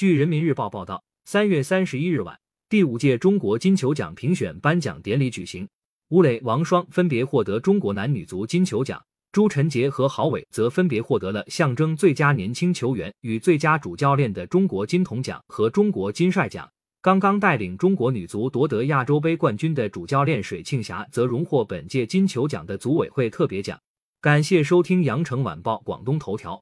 据人民日报报道三月三十一日晚第五届中国金球奖评选颁奖典礼举行吴磊王双分别获得中国男女足金球奖朱晨杰和郝伟则分别获得了象征最佳年轻球员与最佳主教练的中国金童奖和中国金帅奖。刚刚带领中国女足夺得亚洲杯冠军的主教练水庆霞则荣获本届金球奖的组委会特别奖。感谢收听羊城晚报广东头条。